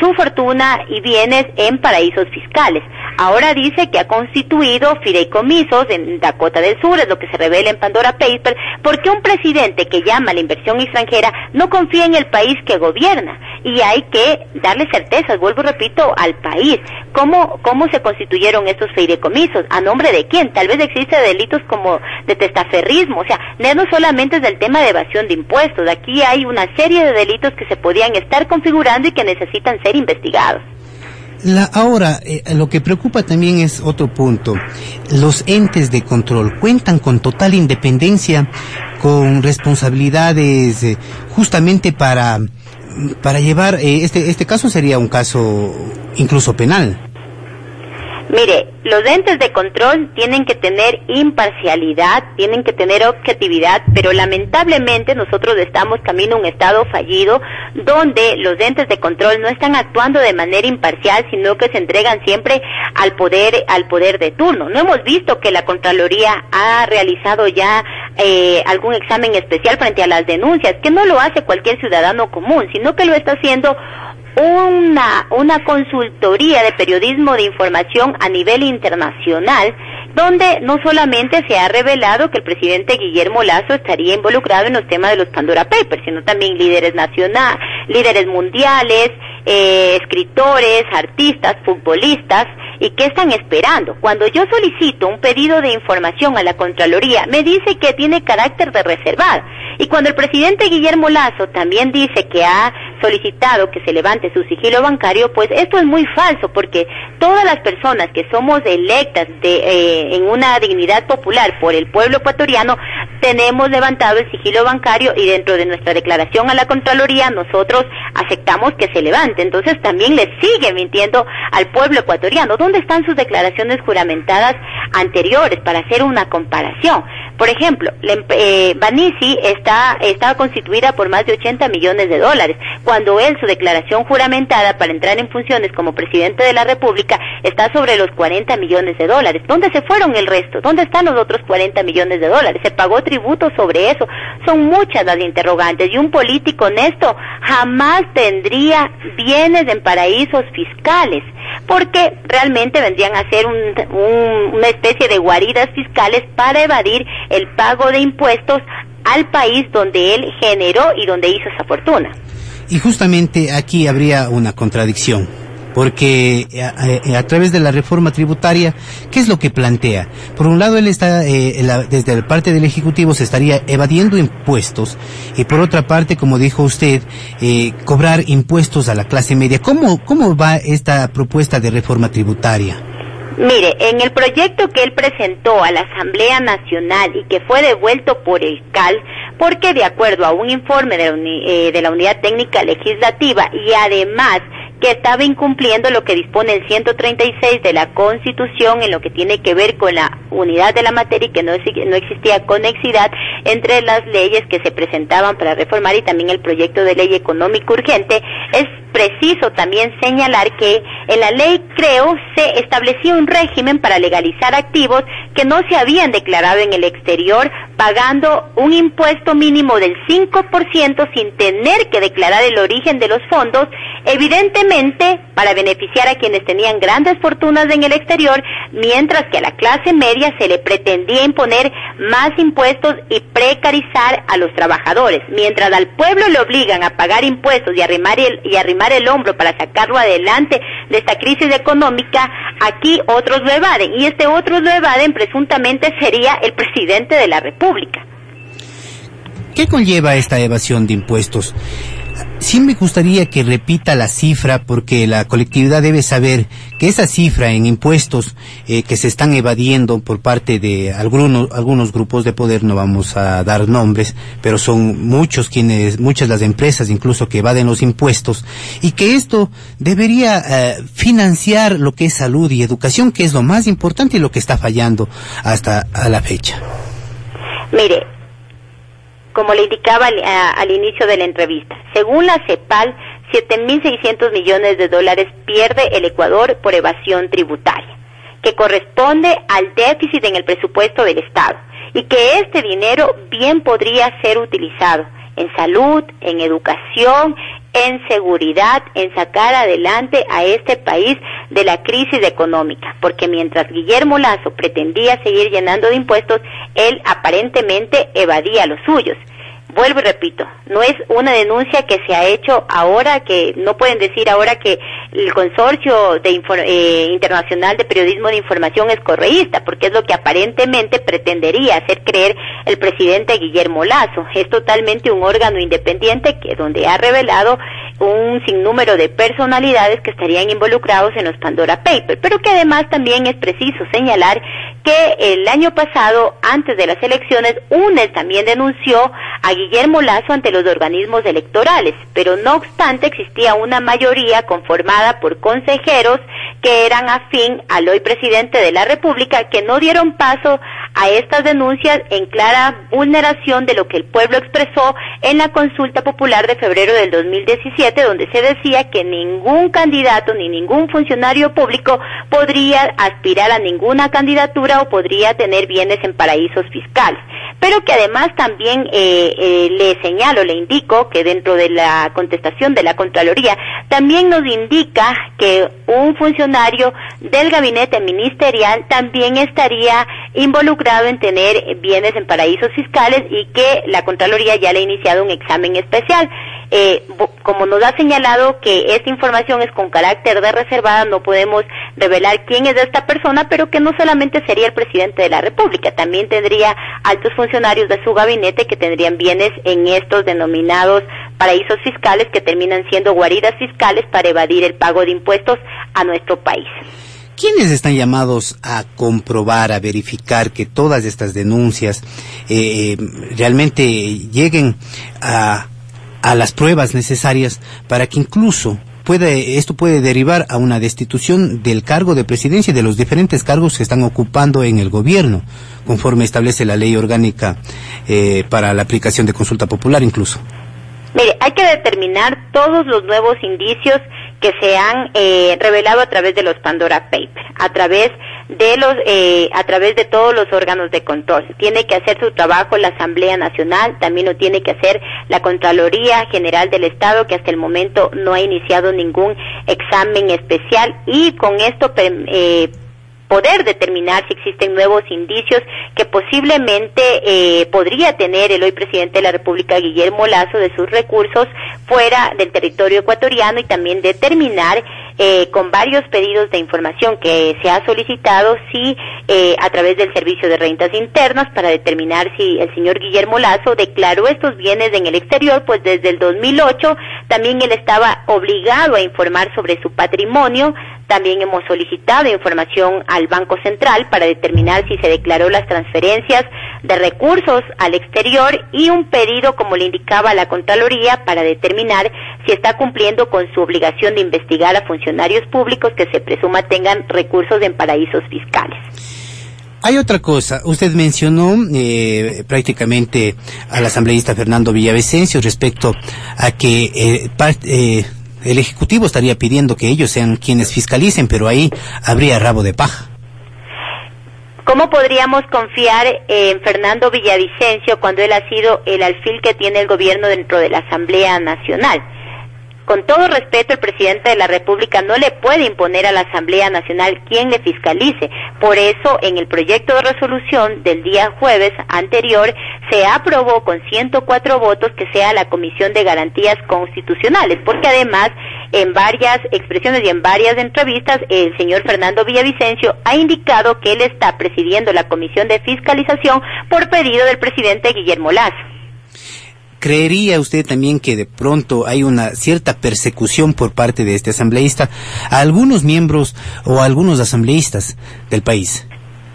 su fortuna y bienes en paraísos fiscales. Ahora dice que ha constituido fideicomisos en Dakota del Sur, es lo que se revela en Pandora Papers, porque un presidente que llama a la inversión extranjera no confía en el país que gobierna y hay que darle certezas, vuelvo y repito, al país. ¿Cómo, ¿Cómo se constituyeron estos fideicomisos? ¿A nombre de quién? Tal vez existe delitos como de testaferrismo, o sea, no solamente es del tema de evasión de impuestos, aquí hay una serie de delitos que se podían estar configurando y que necesitan ser investigados. La, ahora, eh, lo que preocupa también es otro punto. Los entes de control cuentan con total independencia, con responsabilidades eh, justamente para, para llevar, eh, este, este caso sería un caso incluso penal. Mire, los entes de control tienen que tener imparcialidad, tienen que tener objetividad, pero lamentablemente nosotros estamos camino a un estado fallido donde los entes de control no están actuando de manera imparcial, sino que se entregan siempre al poder al poder de turno. No hemos visto que la Contraloría ha realizado ya eh, algún examen especial frente a las denuncias, que no lo hace cualquier ciudadano común, sino que lo está haciendo una, una consultoría de periodismo de información a nivel internacional, donde no solamente se ha revelado que el presidente Guillermo Lazo estaría involucrado en los temas de los Pandora Papers, sino también líderes nacionales, líderes mundiales, eh, escritores, artistas, futbolistas, ¿Y qué están esperando? Cuando yo solicito un pedido de información a la Contraloría, me dice que tiene carácter de reservar. Y cuando el presidente Guillermo Lazo también dice que ha solicitado que se levante su sigilo bancario, pues esto es muy falso, porque todas las personas que somos electas de, eh, en una dignidad popular por el pueblo ecuatoriano, tenemos levantado el sigilo bancario y dentro de nuestra declaración a la Contraloría nosotros aceptamos que se levante. Entonces también le sigue mintiendo al pueblo ecuatoriano. ¿Dónde están sus declaraciones juramentadas anteriores para hacer una comparación? Por ejemplo, eh, Banisi está, está constituida por más de 80 millones de dólares, cuando él su declaración juramentada para entrar en funciones como presidente de la República está sobre los 40 millones de dólares. ¿Dónde se fueron el resto? ¿Dónde están los otros 40 millones de dólares? ¿Se pagó tributo sobre eso? Son muchas las interrogantes y un político honesto jamás tendría bienes en paraísos fiscales porque realmente vendrían a ser una especie de guaridas fiscales para evadir el pago de impuestos al país donde él generó y donde hizo esa fortuna. Y justamente aquí habría una contradicción porque eh, a, través de la reforma tributaria, ¿qué es lo que plantea? Por un lado, él está, eh, desde la parte del Ejecutivo se estaría evadiendo impuestos y por otra parte, como dijo usted, eh, cobrar impuestos a la clase media. ¿Cómo, ¿Cómo va esta propuesta de reforma tributaria? Mire, en el proyecto que él presentó a la Asamblea Nacional y que fue devuelto por el CAL, porque de acuerdo a un informe de la, de la Unidad Técnica Legislativa y además que estaba incumpliendo lo que dispone el 136 de la Constitución en lo que tiene que ver con la unidad de la materia y que no, no existía conexidad entre las leyes que se presentaban para reformar y también el proyecto de ley económico urgente, es preciso también señalar que en la ley creo se establecía un régimen para legalizar activos que no se habían declarado en el exterior pagando un impuesto mínimo del 5% sin tener que declarar el origen de los fondos, evidentemente para beneficiar a quienes tenían grandes fortunas en el exterior, mientras que a la clase media se le pretendía imponer más impuestos y precarizar a los trabajadores, mientras al pueblo le obligan a pagar impuestos y arrimar y arrimar el hombro para sacarlo adelante de esta crisis económica, aquí otros lo evaden y este otros lo evaden presuntamente sería el presidente de la República. ¿Qué conlleva esta evasión de impuestos? Sí me gustaría que repita la cifra porque la colectividad debe saber que esa cifra en impuestos eh, que se están evadiendo por parte de algunos, algunos grupos de poder, no vamos a dar nombres, pero son muchos quienes, muchas las empresas incluso que evaden los impuestos y que esto debería eh, financiar lo que es salud y educación, que es lo más importante y lo que está fallando hasta a la fecha. Mire, como le indicaba al, inicio de la entrevista. Según la CEPAL, 7.600 millones de dólares pierde el Ecuador por evasión tributaria, que corresponde al déficit en el presupuesto del Estado, y que este dinero bien podría ser utilizado en salud, en educación, en seguridad, en sacar adelante a este país de la crisis económica, porque mientras Guillermo Lazo pretendía seguir llenando de impuestos, él aparentemente evadía los suyos. Vuelvo y repito, no es una denuncia que se ha hecho ahora, que no pueden decir ahora que el consorcio de eh, internacional de periodismo de información es correísta, porque es lo que aparentemente pretendería hacer creer el presidente Guillermo Lazo. Es totalmente un órgano independiente que donde ha revelado un sinnúmero de personalidades que estarían involucrados en los Pandora Papers, pero que además también es preciso señalar que el año pasado, antes de las elecciones, UNES también denunció a Guillermo Lazo ante los organismos electorales, pero no obstante existía una mayoría conformada por consejeros que eran afín al hoy presidente de la República que no dieron paso a estas denuncias en clara vulneración de lo que el pueblo expresó en la consulta popular de febrero del 2017, donde se decía que ningún candidato ni ningún funcionario público podría aspirar a ninguna candidatura o podría tener bienes en paraísos fiscales pero que además también eh, eh, le señalo, le indico que dentro de la contestación de la Contraloría también nos indica que un funcionario del gabinete ministerial también estaría involucrado en tener bienes en paraísos fiscales y que la Contraloría ya le ha iniciado un examen especial. Eh, como nos ha señalado que esta información es con carácter de reservada, no podemos revelar quién es esta persona, pero que no solamente sería el presidente de la República, también tendría altos funcionarios de su gabinete que tendrían bienes en estos denominados paraísos fiscales que terminan siendo guaridas fiscales para evadir el pago de impuestos a nuestro país. ¿Quiénes están llamados a comprobar, a verificar que todas estas denuncias eh, realmente lleguen a a las pruebas necesarias para que incluso puede, esto puede derivar a una destitución del cargo de presidencia y de los diferentes cargos que están ocupando en el gobierno, conforme establece la ley orgánica eh, para la aplicación de consulta popular incluso. Mire, hay que determinar todos los nuevos indicios que se han eh, revelado a través de los Pandora Papers, a través de los, eh, a través de todos los órganos de control. Tiene que hacer su trabajo la Asamblea Nacional, también lo tiene que hacer la Contraloría General del Estado, que hasta el momento no ha iniciado ningún examen especial y con esto eh, poder determinar si existen nuevos indicios que posiblemente eh, podría tener el hoy presidente de la República, Guillermo Lazo, de sus recursos fuera del territorio ecuatoriano y también determinar eh, con varios pedidos de información que se ha solicitado, si eh, a través del Servicio de Rentas Internas para determinar si el señor Guillermo Lazo declaró estos bienes en el exterior, pues desde el 2008 también él estaba obligado a informar sobre su patrimonio, también hemos solicitado información al Banco Central para determinar si se declaró las transferencias de recursos al exterior y un pedido, como le indicaba la Contraloría, para determinar si está cumpliendo con su obligación de investigar a funcionarios públicos que se presuma tengan recursos en paraísos fiscales. Hay otra cosa, usted mencionó eh, prácticamente al asambleísta Fernando Villavicencio respecto a que eh, eh, el Ejecutivo estaría pidiendo que ellos sean quienes fiscalicen, pero ahí habría rabo de paja. ¿Cómo podríamos confiar en Fernando Villavicencio cuando él ha sido el alfil que tiene el gobierno dentro de la Asamblea Nacional? Con todo respeto, el presidente de la República no le puede imponer a la Asamblea Nacional quien le fiscalice. Por eso, en el proyecto de resolución del día jueves anterior, se aprobó con 104 votos que sea la Comisión de Garantías Constitucionales, porque además, en varias expresiones y en varias entrevistas, el señor Fernando Villavicencio ha indicado que él está presidiendo la Comisión de Fiscalización por pedido del presidente Guillermo Lazo. ¿Creería usted también que de pronto hay una cierta persecución por parte de este asambleísta a algunos miembros o a algunos asambleístas del país?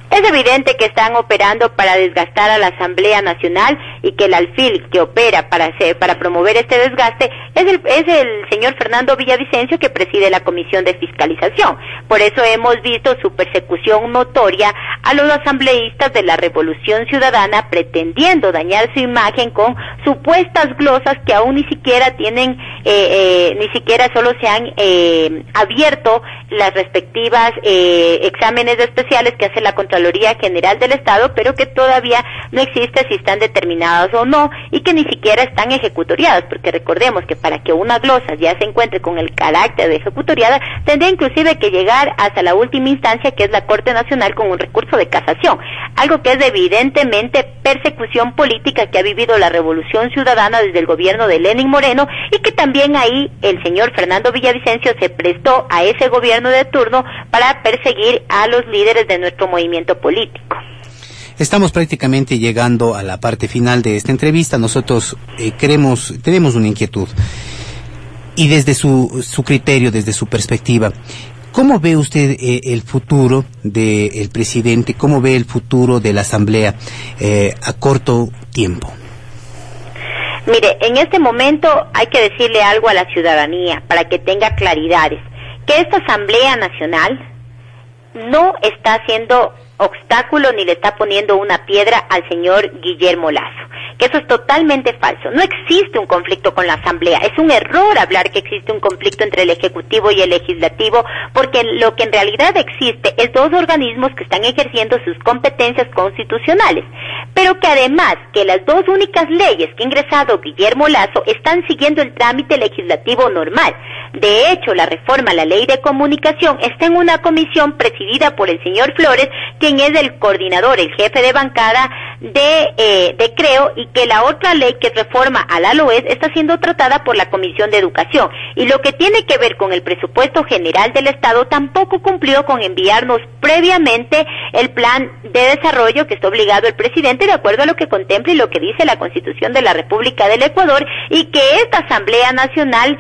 Es evidente que están operando para desgastar a la Asamblea Nacional y que el alfil que opera para, hacer, para promover este desgaste es el, es el señor Fernando Villavicencio que preside la Comisión de Fiscalización. Por eso hemos visto su persecución notoria a los asambleístas de la Revolución Ciudadana pretendiendo dañar su imagen con supuestas glosas que aún ni siquiera tienen, eh, eh, ni siquiera solo se han eh, abierto las respectivas exámenes especiales que hace la Contraloría General del Estado, pero que todavía no existe si están determinadas o no y que ni siquiera están ejecutoriadas, porque recordemos que para que una glosa ya se encuentre con el carácter de ejecutoriada, tendría inclusive que llegar hasta la última instancia, que es la Corte Nacional, con un recurso de casación, algo que es evidentemente persecución política que ha vivido la Revolución Ciudadana desde el gobierno de Lenin Moreno y que también ahí el señor Fernando Villavicencio se prestó a ese gobierno de turno para perseguir a los líderes de nuestro movimiento político. Estamos prácticamente llegando a la parte final de esta entrevista. Nosotros eh, queremos, tenemos una inquietud. Y desde su, su criterio, desde su perspectiva, ¿cómo ve usted eh, el futuro del presidente? ¿Cómo ve el futuro de la Asamblea eh, a corto tiempo? Mire, en este momento hay que decirle algo a la ciudadanía para que tenga claridades, que esta Asamblea Nacional no está haciendo obstáculo ni le está poniendo una piedra al señor Guillermo Lazo que eso es totalmente falso. No existe un conflicto con la Asamblea. Es un error hablar que existe un conflicto entre el Ejecutivo y el Legislativo, porque lo que en realidad existe es dos organismos que están ejerciendo sus competencias constitucionales, pero que además que las dos únicas leyes que ha ingresado Guillermo Lazo están siguiendo el trámite legislativo normal. De hecho, la reforma a la ley de comunicación está en una comisión presidida por el señor Flores, quien es el coordinador, el jefe de bancada de, eh, de Creo, y que la otra ley que reforma a la está siendo tratada por la Comisión de Educación. Y lo que tiene que ver con el presupuesto general del Estado tampoco cumplió con enviarnos previamente el plan de desarrollo que está obligado el presidente de acuerdo a lo que contempla y lo que dice la Constitución de la República del Ecuador y que esta Asamblea Nacional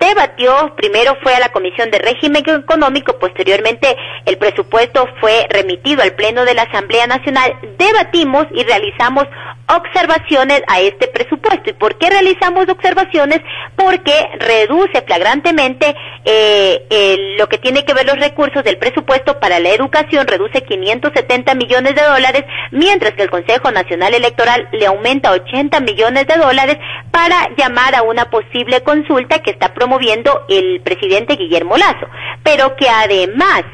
debatió, primero fue a la Comisión de Régimen Económico, posteriormente el presupuesto fue remitido al Pleno de la Asamblea Nacional, debatimos y realizamos observaciones a este presupuesto. ¿Y por qué realizamos observaciones? Porque reduce flagrantemente eh, lo que tiene que ver los recursos del presupuesto para la educación, reduce 570 millones de dólares, mientras que el Consejo Nacional Electoral le aumenta 80 millones de dólares para llamar a una posible consulta que está promoviendo el presidente Guillermo Lazo, pero que además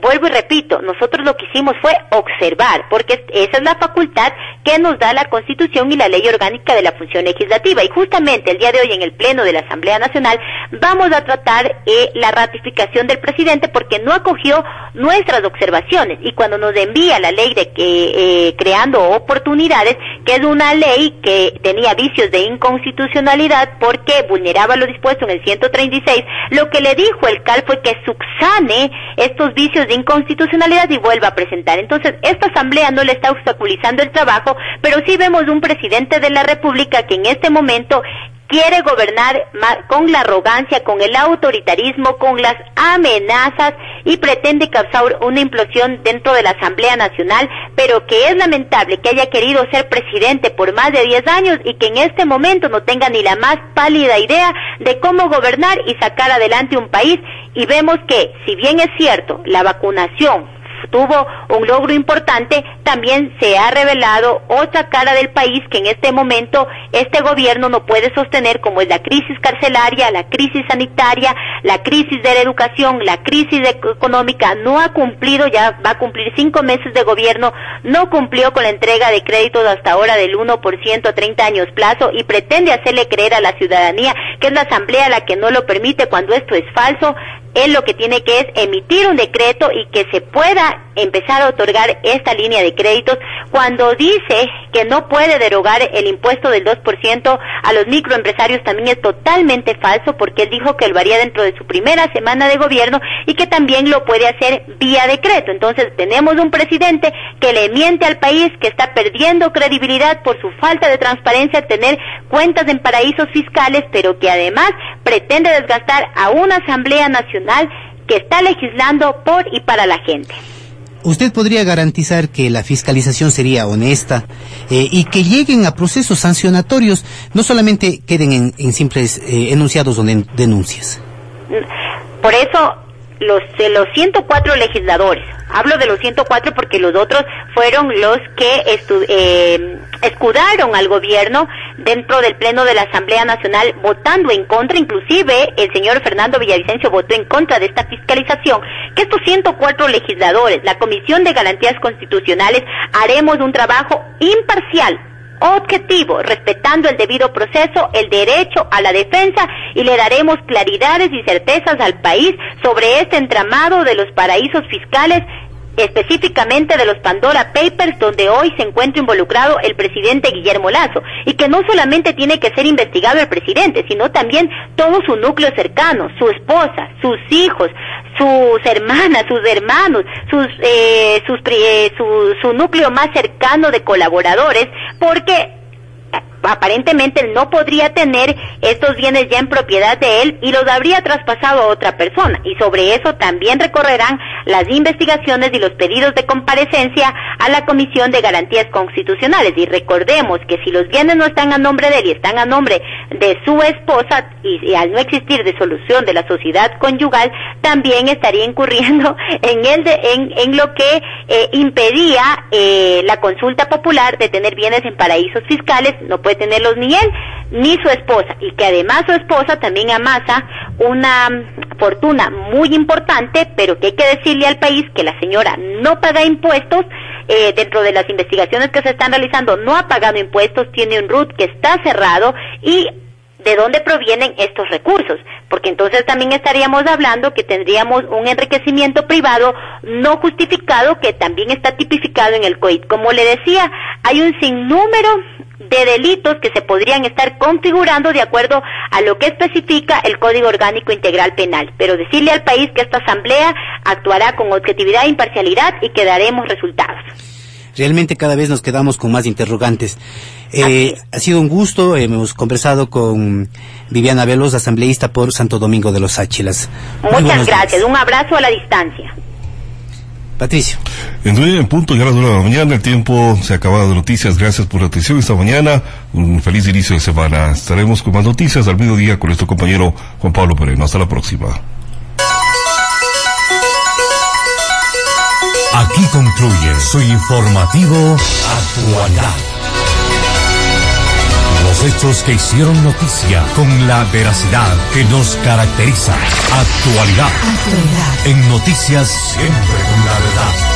vuelvo y repito, nosotros lo que hicimos fue observar, porque esa es la facultad que nos da la Constitución y la Ley Orgánica de la Función Legislativa. Y justamente el día de hoy en el Pleno de la Asamblea Nacional vamos a tratar eh, la ratificación del presidente porque no acogió nuestras observaciones. Y cuando nos envía la ley de que, eh, creando oportunidades, que es una ley que tenía vicios de inconstitucionalidad porque vulneraba lo dispuesto en el 136, lo que le dijo el CAL fue que subsane estos vicios de inconstitucionalidad y vuelva a presentar. Entonces, esta asamblea no le está obstaculizando el trabajo, pero sí vemos un presidente de la República que en este momento quiere gobernar con la arrogancia, con el autoritarismo, con las amenazas y pretende causar una implosión dentro de la Asamblea Nacional, pero que es lamentable que haya querido ser presidente por más de 10 años y que en este momento no tenga ni la más pálida idea de cómo gobernar y sacar adelante un país. Y vemos que, si bien es cierto, la vacunación tuvo un logro importante, también se ha revelado otra cara del país que en este momento este gobierno no puede sostener, como es la crisis carcelaria, la crisis sanitaria, la crisis de la educación, la crisis económica. No ha cumplido, ya va a cumplir cinco meses de gobierno, no cumplió con la entrega de créditos hasta ahora del 1% a 30 años plazo y pretende hacerle creer a la ciudadanía que es la Asamblea la que no lo permite cuando esto es falso él lo que tiene que es emitir un decreto y que se pueda empezar a otorgar esta línea de créditos cuando dice que no puede derogar el impuesto del 2% a los microempresarios también es totalmente falso porque él dijo que lo haría dentro de su primera semana de gobierno y que también lo puede hacer vía decreto. Entonces tenemos un presidente que le miente al país, que está perdiendo credibilidad por su falta de transparencia, tener cuentas en paraísos fiscales, pero que además pretende desgastar a una Asamblea Nacional que está legislando por y para la gente. ¿Usted podría garantizar que la fiscalización sería honesta eh, y que lleguen a procesos sancionatorios, no solamente queden en, simples eh, enunciados o denuncias? Por eso, los, de los 104 legisladores, hablo de los 104 porque los otros fueron los que eh, escudaron al gobierno dentro del Pleno de la Asamblea Nacional votando en contra, inclusive el señor Fernando Villavicencio votó en contra de esta fiscalización, que estos 104 legisladores, la Comisión de Garantías Constitucionales, haremos un trabajo imparcial objetivo, respetando el debido proceso, el derecho a la defensa y le daremos claridades y certezas al país sobre este entramado de los paraísos fiscales específicamente de los Pandora Papers, donde hoy se encuentra involucrado el presidente Guillermo Lazo, y que no solamente tiene que ser investigado el presidente, sino también todo su núcleo cercano, su esposa, sus hijos, sus hermanas, sus hermanos, sus, eh, sus, eh, su, su núcleo más cercano de colaboradores, porque aparentemente él no podría tener estos bienes ya en propiedad de él y los habría traspasado a otra persona. Y sobre eso también recorrerán las investigaciones y los pedidos de comparecencia a la Comisión de Garantías Constitucionales. Y recordemos que si los bienes no están a nombre de él y están a nombre de su esposa y, al no existir disolución de la sociedad conyugal, también estaría incurriendo en, el de, en, lo que eh, impedía eh, la consulta popular de tener bienes en paraísos fiscales. No puede tenerlos ni él ni su esposa y que además su esposa también amasa una fortuna muy importante, pero que hay que decirle al país que la señora no paga impuestos, eh, dentro de las investigaciones que se están realizando no ha pagado impuestos, tiene un RUT que está cerrado y de dónde provienen estos recursos, porque entonces también estaríamos hablando que tendríamos un enriquecimiento privado no justificado que también está tipificado en el COIT. Como le decía, hay un sinnúmero de delitos que se podrían estar configurando de acuerdo a lo que especifica el Código Orgánico Integral Penal. Pero decirle al país que esta asamblea actuará con objetividad e imparcialidad y que daremos resultados. Realmente cada vez nos quedamos con más interrogantes. Eh, ha sido un gusto, hemos conversado con Viviana Veloz, asambleísta por Santo Domingo de los Áchilas. Muchas gracias, un abrazo a la distancia. Patricio. En punto, ya las de la mañana, el tiempo se ha acabado de noticias. Gracias por la atención esta mañana. Un feliz inicio de semana. Estaremos con más noticias al mediodía con nuestro compañero Juan Pablo Pereno. Hasta la próxima. Aquí concluye su informativo Actualidad. Los hechos que hicieron noticia con la veracidad que nos caracteriza. Actualidad. Actualidad. En noticias siempre con la verdad.